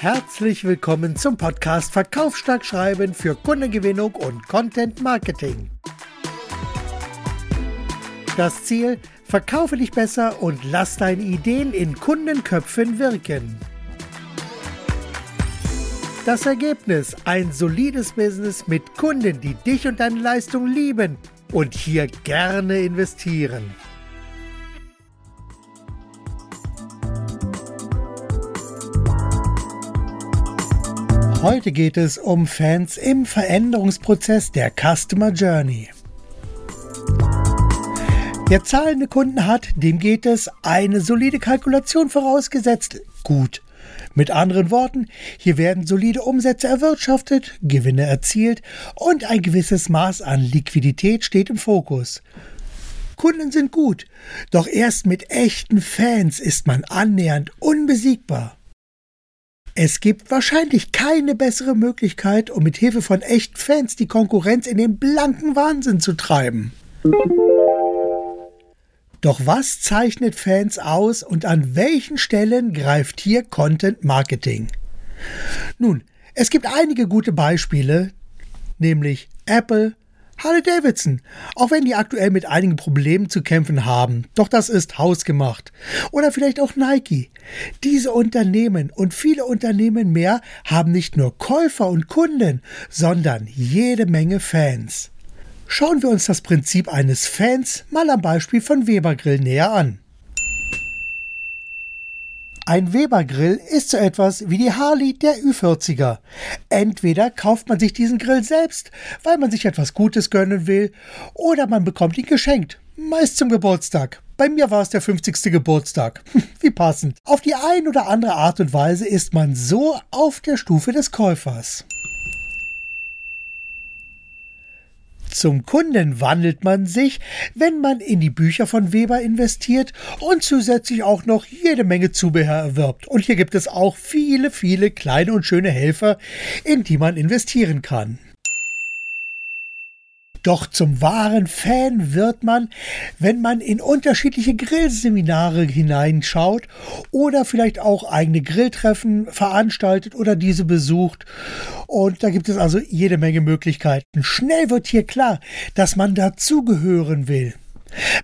Herzlich willkommen zum Podcast Verkaufsstark schreiben für Kundengewinnung und Content Marketing. Das Ziel: Verkaufe dich besser und lass deine Ideen in Kundenköpfen wirken. Das Ergebnis: ein solides Business mit Kunden, die dich und deine Leistung lieben und hier gerne investieren. Heute geht es um Fans im Veränderungsprozess der Customer Journey. Wer zahlende Kunden hat, dem geht es eine solide Kalkulation vorausgesetzt gut. Mit anderen Worten, hier werden solide Umsätze erwirtschaftet, Gewinne erzielt und ein gewisses Maß an Liquidität steht im Fokus. Kunden sind gut, doch erst mit echten Fans ist man annähernd unbesiegbar. Es gibt wahrscheinlich keine bessere Möglichkeit, um mit Hilfe von echten Fans die Konkurrenz in den blanken Wahnsinn zu treiben. Doch was zeichnet Fans aus und an welchen Stellen greift hier Content Marketing? Nun, es gibt einige gute Beispiele, nämlich Apple, Harley Davidson, auch wenn die aktuell mit einigen Problemen zu kämpfen haben. Doch das ist hausgemacht. Oder vielleicht auch Nike. Diese Unternehmen und viele Unternehmen mehr haben nicht nur Käufer und Kunden, sondern jede Menge Fans. Schauen wir uns das Prinzip eines Fans mal am Beispiel von Weber Grill näher an. Ein Weber-Grill ist so etwas wie die Harley der Ü40er. Entweder kauft man sich diesen Grill selbst, weil man sich etwas Gutes gönnen will, oder man bekommt ihn geschenkt, meist zum Geburtstag. Bei mir war es der 50. Geburtstag. Wie passend. Auf die ein oder andere Art und Weise ist man so auf der Stufe des Käufers. Zum Kunden wandelt man sich, wenn man in die Bücher von Weber investiert und zusätzlich auch noch jede Menge Zubehör erwirbt. Und hier gibt es auch viele, viele kleine und schöne Helfer, in die man investieren kann. Doch zum wahren Fan wird man, wenn man in unterschiedliche Grillseminare hineinschaut oder vielleicht auch eigene Grilltreffen veranstaltet oder diese besucht. Und da gibt es also jede Menge Möglichkeiten. Schnell wird hier klar, dass man dazugehören will.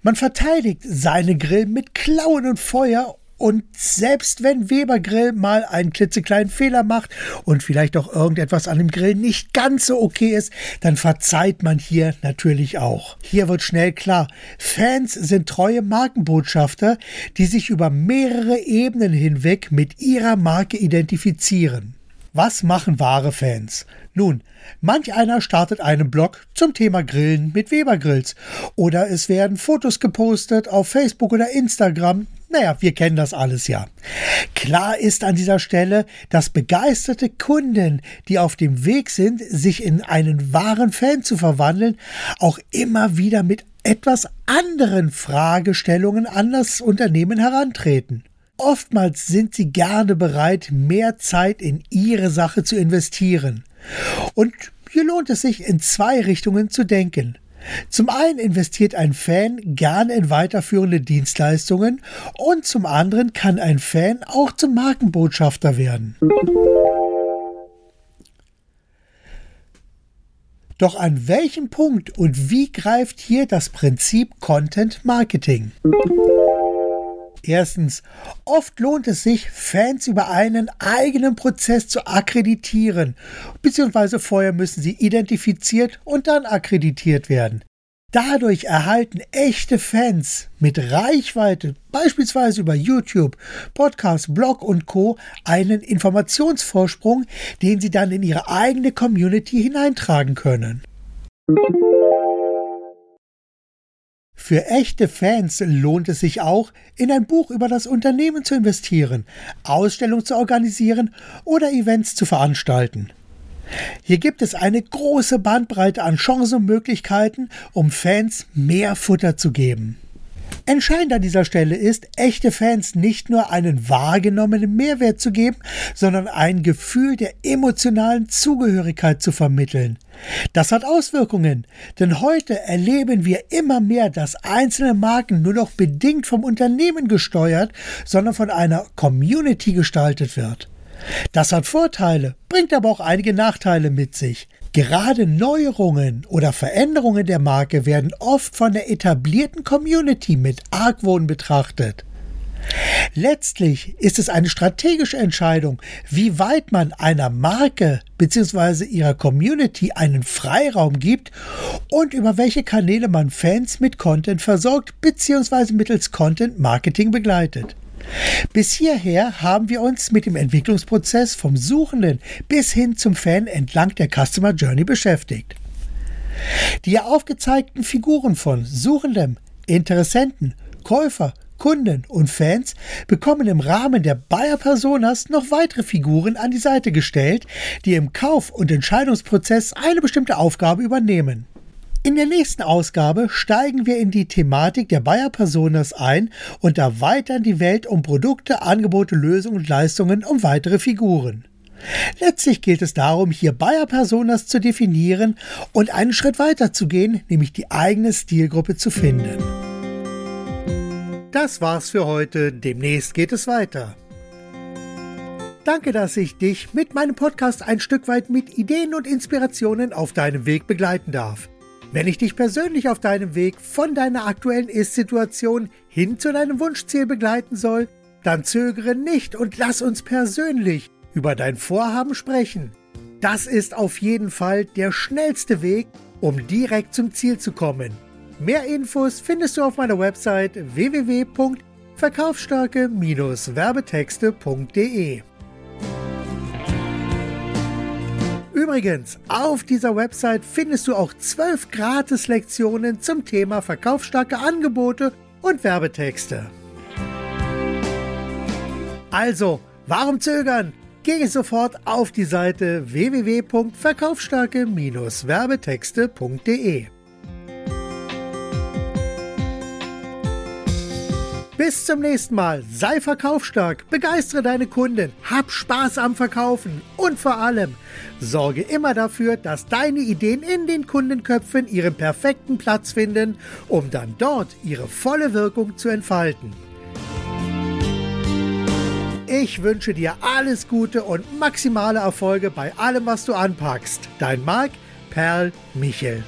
Man verteidigt seine Grill mit Klauen und Feuer und selbst wenn Weber Grill mal einen klitzekleinen Fehler macht und vielleicht auch irgendetwas an dem Grill nicht ganz so okay ist, dann verzeiht man hier natürlich auch. Hier wird schnell klar, Fans sind treue Markenbotschafter, die sich über mehrere Ebenen hinweg mit ihrer Marke identifizieren. Was machen wahre Fans? Nun, manch einer startet einen Blog zum Thema Grillen mit Weber Grills oder es werden Fotos gepostet auf Facebook oder Instagram naja, wir kennen das alles ja. Klar ist an dieser Stelle, dass begeisterte Kunden, die auf dem Weg sind, sich in einen wahren Fan zu verwandeln, auch immer wieder mit etwas anderen Fragestellungen an das Unternehmen herantreten. Oftmals sind sie gerne bereit, mehr Zeit in ihre Sache zu investieren. Und hier lohnt es sich, in zwei Richtungen zu denken. Zum einen investiert ein Fan gern in weiterführende Dienstleistungen und zum anderen kann ein Fan auch zum Markenbotschafter werden. Doch an welchem Punkt und wie greift hier das Prinzip Content Marketing? Erstens, oft lohnt es sich, Fans über einen eigenen Prozess zu akkreditieren, beziehungsweise vorher müssen sie identifiziert und dann akkreditiert werden. Dadurch erhalten echte Fans mit Reichweite, beispielsweise über YouTube, Podcast, Blog und Co., einen Informationsvorsprung, den sie dann in ihre eigene Community hineintragen können. Für echte Fans lohnt es sich auch, in ein Buch über das Unternehmen zu investieren, Ausstellungen zu organisieren oder Events zu veranstalten. Hier gibt es eine große Bandbreite an Chancen und Möglichkeiten, um Fans mehr Futter zu geben. Entscheidend an dieser Stelle ist, echte Fans nicht nur einen wahrgenommenen Mehrwert zu geben, sondern ein Gefühl der emotionalen Zugehörigkeit zu vermitteln. Das hat Auswirkungen, denn heute erleben wir immer mehr, dass einzelne Marken nur noch bedingt vom Unternehmen gesteuert, sondern von einer Community gestaltet wird. Das hat Vorteile, bringt aber auch einige Nachteile mit sich. Gerade Neuerungen oder Veränderungen der Marke werden oft von der etablierten Community mit Argwohn betrachtet. Letztlich ist es eine strategische Entscheidung, wie weit man einer Marke bzw. ihrer Community einen Freiraum gibt und über welche Kanäle man Fans mit Content versorgt bzw. mittels Content Marketing begleitet. Bis hierher haben wir uns mit dem Entwicklungsprozess vom Suchenden bis hin zum Fan entlang der Customer Journey beschäftigt. Die aufgezeigten Figuren von Suchendem, Interessenten, Käufer, Kunden und Fans bekommen im Rahmen der Bayer Personas noch weitere Figuren an die Seite gestellt, die im Kauf- und Entscheidungsprozess eine bestimmte Aufgabe übernehmen. In der nächsten Ausgabe steigen wir in die Thematik der Bayer Personas ein und erweitern die Welt um Produkte, Angebote, Lösungen und Leistungen um weitere Figuren. Letztlich geht es darum, hier Bayer Personas zu definieren und einen Schritt weiter zu gehen, nämlich die eigene Stilgruppe zu finden. Das war's für heute. Demnächst geht es weiter. Danke, dass ich dich mit meinem Podcast ein Stück weit mit Ideen und Inspirationen auf deinem Weg begleiten darf. Wenn ich dich persönlich auf deinem Weg von deiner aktuellen Ist-Situation hin zu deinem Wunschziel begleiten soll, dann zögere nicht und lass uns persönlich über dein Vorhaben sprechen. Das ist auf jeden Fall der schnellste Weg, um direkt zum Ziel zu kommen. Mehr Infos findest du auf meiner Website www.verkaufsstarke-werbetexte.de. Übrigens, auf dieser Website findest du auch zwölf Gratis-Lektionen zum Thema verkaufsstarke Angebote und Werbetexte. Also, warum zögern? Gehe sofort auf die Seite www.verkaufsstarke-werbetexte.de. Bis zum nächsten Mal. Sei verkaufsstark, begeistere deine Kunden, hab Spaß am Verkaufen und vor allem sorge immer dafür, dass deine Ideen in den Kundenköpfen ihren perfekten Platz finden, um dann dort ihre volle Wirkung zu entfalten. Ich wünsche dir alles Gute und maximale Erfolge bei allem, was du anpackst. Dein Marc Perl Michel.